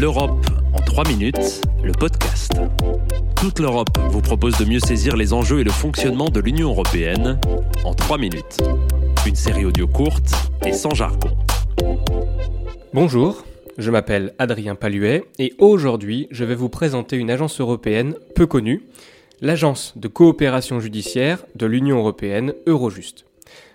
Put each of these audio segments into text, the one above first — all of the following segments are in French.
L'Europe en 3 minutes, le podcast. Toute l'Europe vous propose de mieux saisir les enjeux et le fonctionnement de l'Union européenne en 3 minutes. Une série audio courte et sans jargon. Bonjour, je m'appelle Adrien Paluet et aujourd'hui je vais vous présenter une agence européenne peu connue, l'Agence de coopération judiciaire de l'Union européenne Eurojust.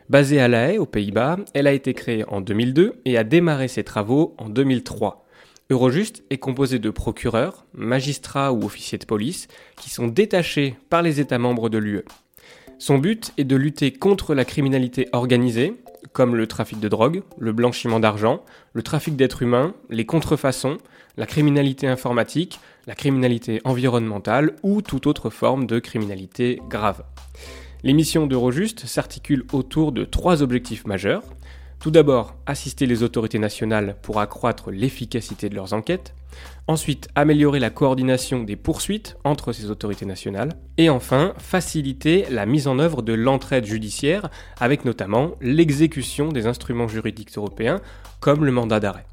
Basée à La Haye, aux Pays-Bas, elle a été créée en 2002 et a démarré ses travaux en 2003. Eurojust est composé de procureurs, magistrats ou officiers de police qui sont détachés par les États membres de l'UE. Son but est de lutter contre la criminalité organisée, comme le trafic de drogue, le blanchiment d'argent, le trafic d'êtres humains, les contrefaçons, la criminalité informatique, la criminalité environnementale ou toute autre forme de criminalité grave. Les missions d'Eurojust s'articulent autour de trois objectifs majeurs. Tout d'abord, assister les autorités nationales pour accroître l'efficacité de leurs enquêtes. Ensuite, améliorer la coordination des poursuites entre ces autorités nationales. Et enfin, faciliter la mise en œuvre de l'entraide judiciaire avec notamment l'exécution des instruments juridiques européens comme le mandat d'arrêt.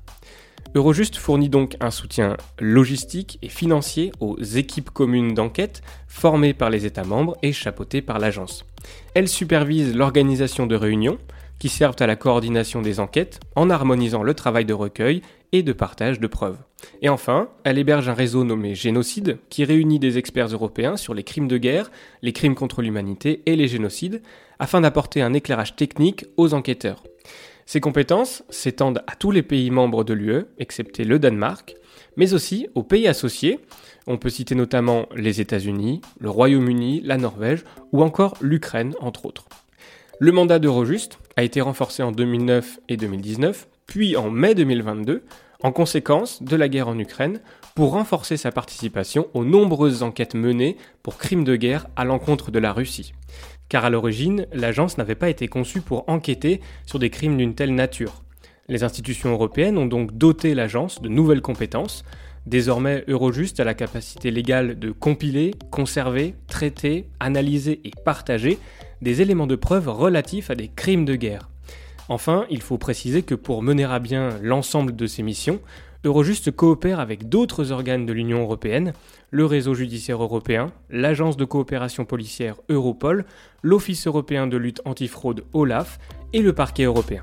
Eurojust fournit donc un soutien logistique et financier aux équipes communes d'enquête formées par les États membres et chapeautées par l'agence. Elle supervise l'organisation de réunions qui servent à la coordination des enquêtes en harmonisant le travail de recueil et de partage de preuves. Et enfin, elle héberge un réseau nommé Génocide qui réunit des experts européens sur les crimes de guerre, les crimes contre l'humanité et les génocides afin d'apporter un éclairage technique aux enquêteurs. Ces compétences s'étendent à tous les pays membres de l'UE, excepté le Danemark, mais aussi aux pays associés. On peut citer notamment les États-Unis, le Royaume-Uni, la Norvège ou encore l'Ukraine, entre autres. Le mandat d'Eurojust a été renforcé en 2009 et 2019, puis en mai 2022, en conséquence de la guerre en Ukraine, pour renforcer sa participation aux nombreuses enquêtes menées pour crimes de guerre à l'encontre de la Russie car à l'origine, l'agence n'avait pas été conçue pour enquêter sur des crimes d'une telle nature. Les institutions européennes ont donc doté l'agence de nouvelles compétences. Désormais, Eurojust a la capacité légale de compiler, conserver, traiter, analyser et partager des éléments de preuve relatifs à des crimes de guerre. Enfin, il faut préciser que pour mener à bien l'ensemble de ces missions, Eurojust coopère avec d'autres organes de l'Union européenne, le réseau judiciaire européen, l'agence de coopération policière Europol, l'Office européen de lutte antifraude OLAF et le parquet européen.